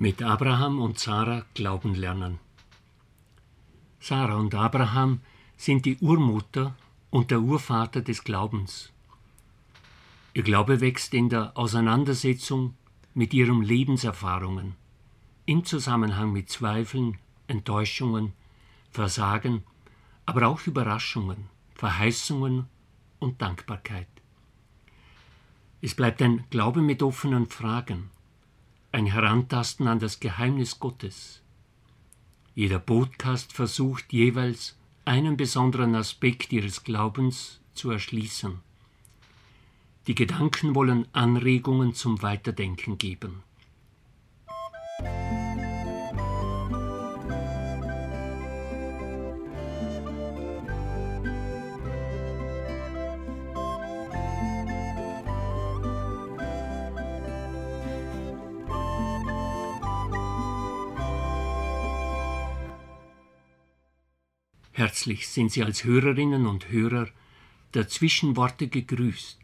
Mit Abraham und Sarah glauben lernen. Sarah und Abraham sind die Urmutter und der Urvater des Glaubens. Ihr Glaube wächst in der Auseinandersetzung mit ihren Lebenserfahrungen, im Zusammenhang mit Zweifeln, Enttäuschungen, Versagen, aber auch Überraschungen, Verheißungen und Dankbarkeit. Es bleibt ein Glaube mit offenen Fragen, ein Herantasten an das Geheimnis Gottes. Jeder Podcast versucht jeweils einen besonderen Aspekt ihres Glaubens zu erschließen. Die Gedanken wollen Anregungen zum Weiterdenken geben. Herzlich sind Sie als Hörerinnen und Hörer der Zwischenworte gegrüßt.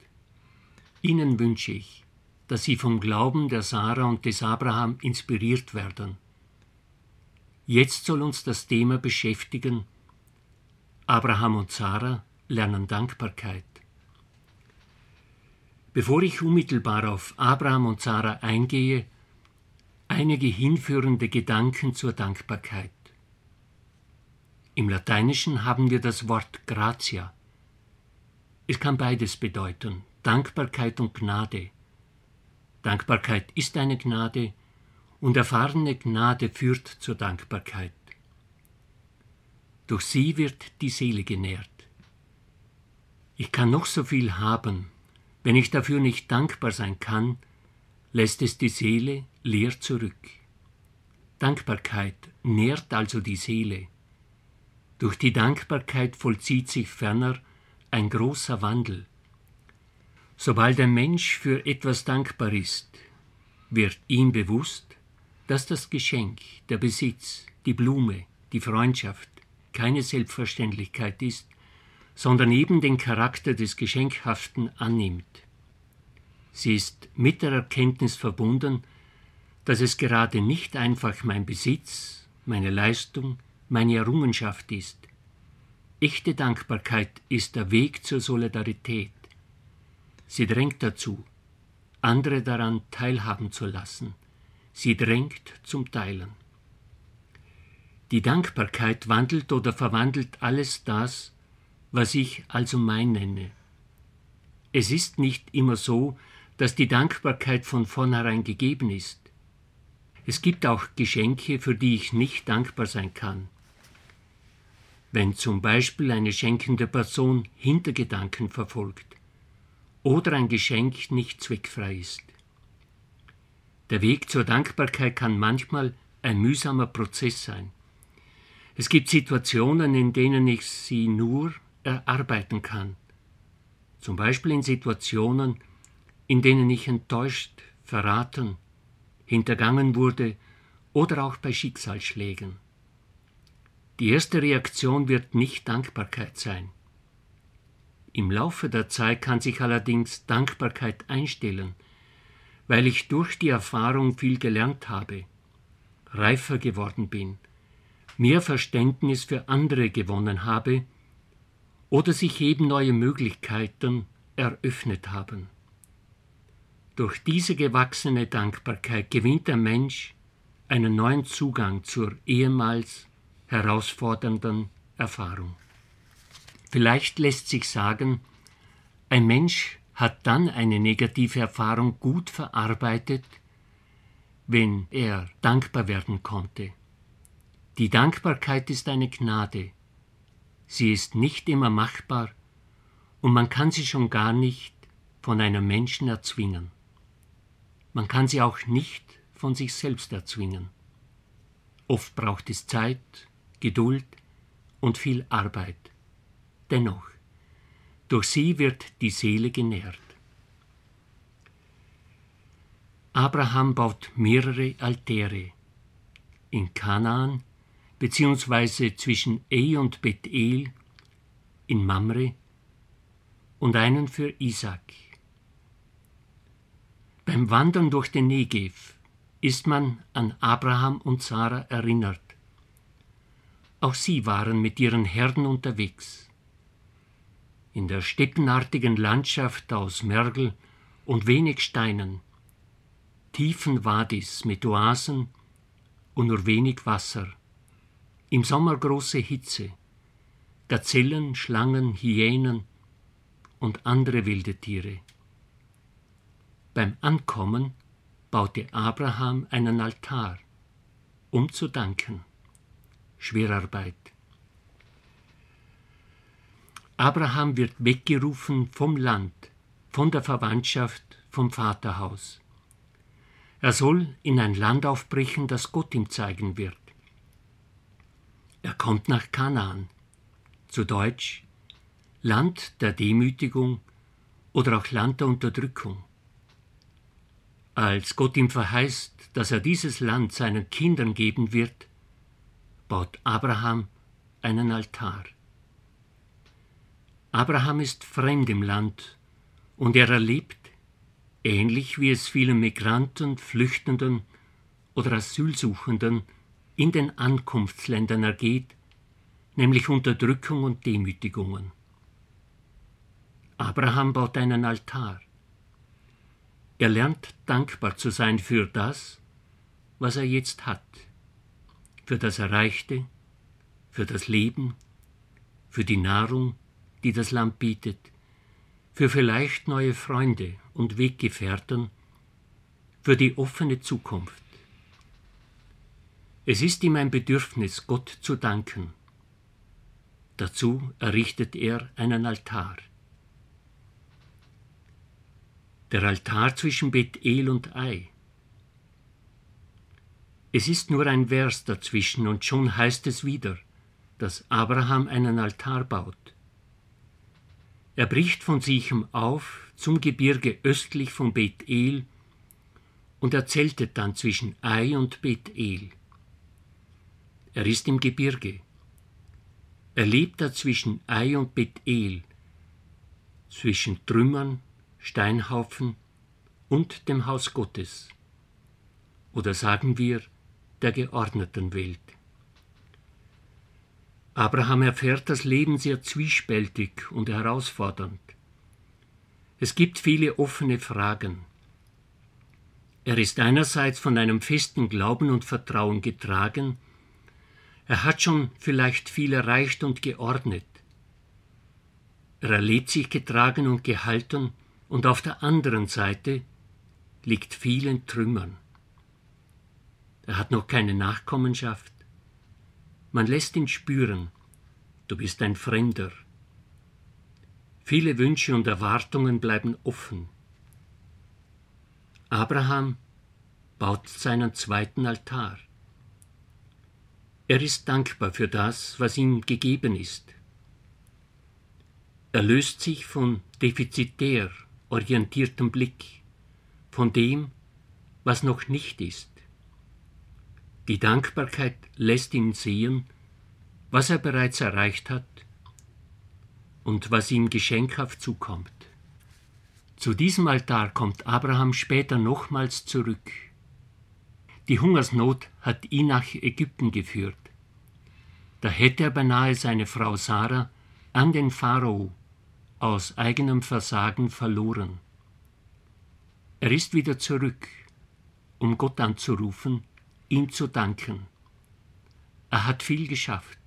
Ihnen wünsche ich, dass Sie vom Glauben der Sarah und des Abraham inspiriert werden. Jetzt soll uns das Thema beschäftigen. Abraham und Sarah lernen Dankbarkeit. Bevor ich unmittelbar auf Abraham und Sarah eingehe, einige hinführende Gedanken zur Dankbarkeit. Im Lateinischen haben wir das Wort gratia. Es kann beides bedeuten, Dankbarkeit und Gnade. Dankbarkeit ist eine Gnade und erfahrene Gnade führt zur Dankbarkeit. Durch sie wird die Seele genährt. Ich kann noch so viel haben, wenn ich dafür nicht dankbar sein kann, lässt es die Seele leer zurück. Dankbarkeit nährt also die Seele. Durch die Dankbarkeit vollzieht sich ferner ein großer Wandel. Sobald ein Mensch für etwas dankbar ist, wird ihm bewusst, dass das Geschenk, der Besitz, die Blume, die Freundschaft keine Selbstverständlichkeit ist, sondern eben den Charakter des Geschenkhaften annimmt. Sie ist mit der Erkenntnis verbunden, dass es gerade nicht einfach mein Besitz, meine Leistung, meine Errungenschaft ist. Echte Dankbarkeit ist der Weg zur Solidarität. Sie drängt dazu, andere daran teilhaben zu lassen. Sie drängt zum Teilen. Die Dankbarkeit wandelt oder verwandelt alles das, was ich also mein nenne. Es ist nicht immer so, dass die Dankbarkeit von vornherein gegeben ist. Es gibt auch Geschenke, für die ich nicht dankbar sein kann wenn zum Beispiel eine schenkende Person Hintergedanken verfolgt oder ein Geschenk nicht zweckfrei ist. Der Weg zur Dankbarkeit kann manchmal ein mühsamer Prozess sein. Es gibt Situationen, in denen ich sie nur erarbeiten kann. Zum Beispiel in Situationen, in denen ich enttäuscht, verraten, hintergangen wurde oder auch bei Schicksalsschlägen. Die erste Reaktion wird nicht Dankbarkeit sein. Im Laufe der Zeit kann sich allerdings Dankbarkeit einstellen, weil ich durch die Erfahrung viel gelernt habe, reifer geworden bin, mehr Verständnis für andere gewonnen habe oder sich eben neue Möglichkeiten eröffnet haben. Durch diese gewachsene Dankbarkeit gewinnt der Mensch einen neuen Zugang zur ehemals herausfordernden Erfahrung. Vielleicht lässt sich sagen, ein Mensch hat dann eine negative Erfahrung gut verarbeitet, wenn er dankbar werden konnte. Die Dankbarkeit ist eine Gnade. Sie ist nicht immer machbar und man kann sie schon gar nicht von einem Menschen erzwingen. Man kann sie auch nicht von sich selbst erzwingen. Oft braucht es Zeit, Geduld und viel Arbeit. Dennoch, durch sie wird die Seele genährt. Abraham baut mehrere Altäre in Kanaan beziehungsweise zwischen E und Bethel in Mamre und einen für Isaac. Beim Wandern durch den Negev ist man an Abraham und Sarah erinnert. Auch sie waren mit ihren Herden unterwegs. In der steppenartigen Landschaft aus Mergel und wenig Steinen, tiefen Wadis mit Oasen und nur wenig Wasser, im Sommer große Hitze, Gazellen, Schlangen, Hyänen und andere wilde Tiere. Beim Ankommen baute Abraham einen Altar, um zu danken. Schwerarbeit. Abraham wird weggerufen vom Land, von der Verwandtschaft, vom Vaterhaus. Er soll in ein Land aufbrechen, das Gott ihm zeigen wird. Er kommt nach Kanaan, zu Deutsch Land der Demütigung oder auch Land der Unterdrückung. Als Gott ihm verheißt, dass er dieses Land seinen Kindern geben wird, baut Abraham einen Altar. Abraham ist fremd im Land und er erlebt, ähnlich wie es vielen Migranten, Flüchtenden oder Asylsuchenden in den Ankunftsländern ergeht, nämlich Unterdrückung und Demütigungen. Abraham baut einen Altar. Er lernt dankbar zu sein für das, was er jetzt hat, für das Erreichte, für das Leben, für die Nahrung, die das Land bietet, für vielleicht neue Freunde und Weggefährten, für die offene Zukunft. Es ist ihm ein Bedürfnis, Gott zu danken. Dazu errichtet er einen Altar. der Altar zwischen Bethel und Ei. Es ist nur ein Vers dazwischen und schon heißt es wieder, dass Abraham einen Altar baut. Er bricht von Sichem auf zum Gebirge östlich von Bethel und er zeltet dann zwischen Ei und Bethel. Er ist im Gebirge. Er lebt da zwischen Ei und Bethel, zwischen Trümmern Steinhaufen und dem Haus Gottes. Oder sagen wir der geordneten Welt. Abraham erfährt das Leben sehr zwiespältig und herausfordernd. Es gibt viele offene Fragen. Er ist einerseits von einem festen Glauben und Vertrauen getragen, er hat schon vielleicht viel erreicht und geordnet. Er erlebt sich getragen und gehalten und auf der anderen Seite liegt viel in Trümmern. Er hat noch keine Nachkommenschaft. Man lässt ihn spüren, du bist ein Fremder. Viele Wünsche und Erwartungen bleiben offen. Abraham baut seinen zweiten Altar. Er ist dankbar für das, was ihm gegeben ist. Er löst sich von defizitär orientiertem Blick von dem, was noch nicht ist. Die Dankbarkeit lässt ihn sehen, was er bereits erreicht hat und was ihm geschenkhaft zukommt. Zu diesem Altar kommt Abraham später nochmals zurück. Die Hungersnot hat ihn nach Ägypten geführt. Da hätte er beinahe seine Frau Sarah an den Pharao aus eigenem Versagen verloren. Er ist wieder zurück, um Gott anzurufen, ihm zu danken. Er hat viel geschafft,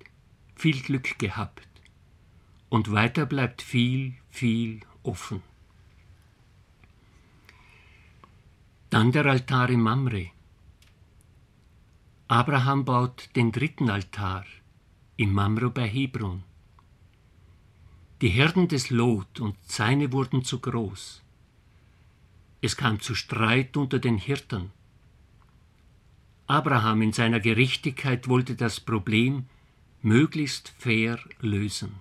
viel Glück gehabt, und weiter bleibt viel, viel offen. Dann der Altar im Mamre. Abraham baut den dritten Altar im Mamre bei Hebron. Die Herden des Lot und seine wurden zu groß. Es kam zu Streit unter den Hirten. Abraham in seiner Gerechtigkeit wollte das Problem möglichst fair lösen.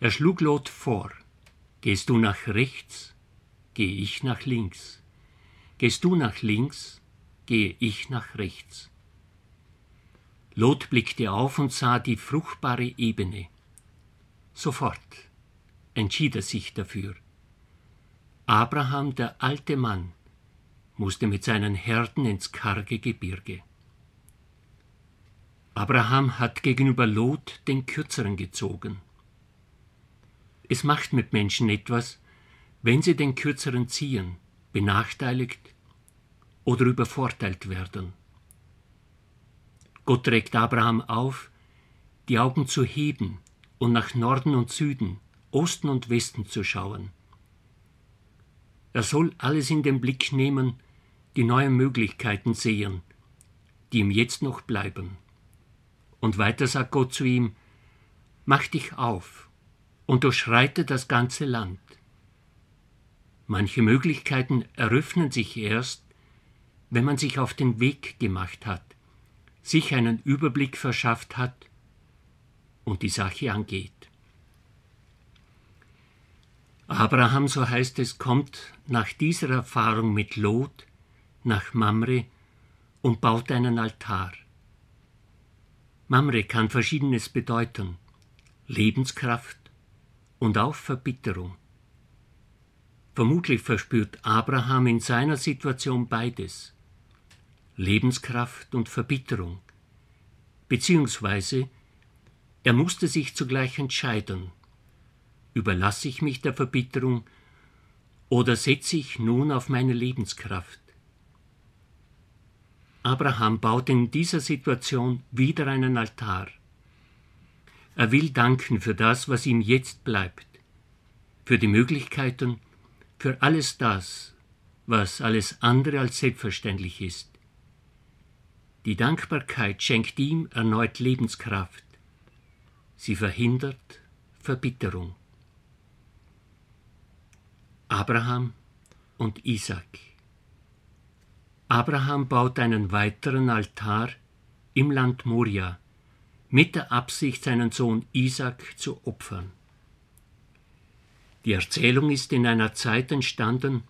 Er schlug Lot vor, gehst du nach rechts, gehe ich nach links. Gehst du nach links, gehe ich nach rechts. Lot blickte auf und sah die fruchtbare Ebene. Sofort entschied er sich dafür. Abraham, der alte Mann, musste mit seinen Herden ins karge Gebirge. Abraham hat gegenüber Lot den kürzeren gezogen. Es macht mit Menschen etwas, wenn sie den kürzeren ziehen, benachteiligt oder übervorteilt werden. Gott trägt Abraham auf, die Augen zu heben und nach Norden und Süden, Osten und Westen zu schauen. Er soll alles in den Blick nehmen, die neuen Möglichkeiten sehen, die ihm jetzt noch bleiben. Und weiter sagt Gott zu ihm, Mach dich auf und durchschreite das ganze Land. Manche Möglichkeiten eröffnen sich erst, wenn man sich auf den Weg gemacht hat, sich einen Überblick verschafft hat und die Sache angeht. Abraham, so heißt es, kommt nach dieser Erfahrung mit Lot nach Mamre und baut einen Altar. Mamre kann verschiedenes bedeuten, Lebenskraft und auch Verbitterung. Vermutlich verspürt Abraham in seiner Situation beides, Lebenskraft und Verbitterung, beziehungsweise er musste sich zugleich entscheiden, überlasse ich mich der Verbitterung oder setze ich nun auf meine Lebenskraft? Abraham baut in dieser Situation wieder einen Altar. Er will danken für das, was ihm jetzt bleibt, für die Möglichkeiten, für alles das, was alles andere als selbstverständlich ist. Die Dankbarkeit schenkt ihm erneut Lebenskraft. Sie verhindert Verbitterung. Abraham und Isaac. Abraham baut einen weiteren Altar im Land Moria mit der Absicht, seinen Sohn Isaac zu opfern. Die Erzählung ist in einer Zeit entstanden,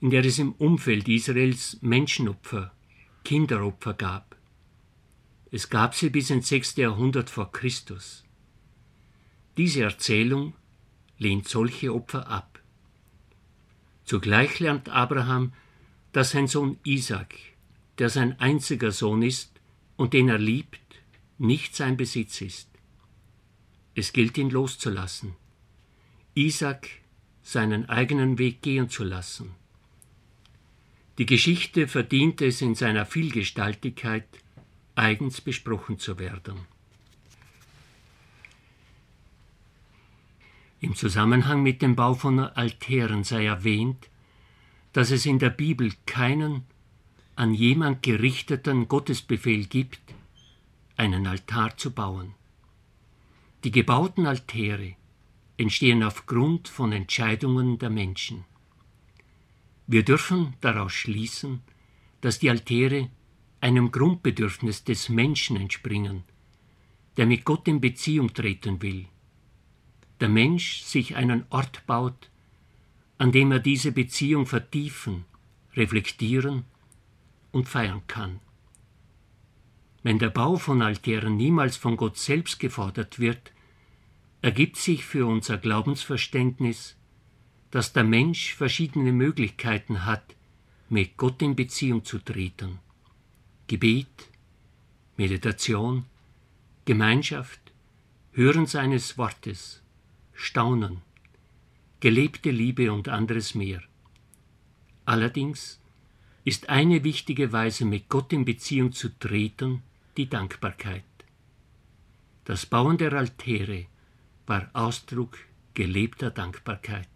in der es im Umfeld Israels Menschenopfer, Kinderopfer gab. Es gab sie bis ins sechste Jahrhundert vor Christus. Diese Erzählung lehnt solche Opfer ab. Zugleich lernt Abraham, dass sein Sohn Isaac, der sein einziger Sohn ist und den er liebt, nicht sein Besitz ist. Es gilt ihn loszulassen, Isaac seinen eigenen Weg gehen zu lassen. Die Geschichte verdient es in seiner Vielgestaltigkeit, eigens besprochen zu werden. Im Zusammenhang mit dem Bau von Altären sei erwähnt, dass es in der Bibel keinen an jemand gerichteten Gottesbefehl gibt, einen Altar zu bauen. Die gebauten Altäre entstehen aufgrund von Entscheidungen der Menschen. Wir dürfen daraus schließen, dass die Altäre einem Grundbedürfnis des Menschen entspringen, der mit Gott in Beziehung treten will. Der Mensch sich einen Ort baut, an dem er diese Beziehung vertiefen, reflektieren und feiern kann. Wenn der Bau von Altären niemals von Gott selbst gefordert wird, ergibt sich für unser Glaubensverständnis, dass der Mensch verschiedene Möglichkeiten hat, mit Gott in Beziehung zu treten. Gebet, Meditation, Gemeinschaft, Hören seines Wortes, Staunen, gelebte Liebe und anderes mehr. Allerdings ist eine wichtige Weise, mit Gott in Beziehung zu treten, die Dankbarkeit. Das Bauen der Altäre war Ausdruck gelebter Dankbarkeit.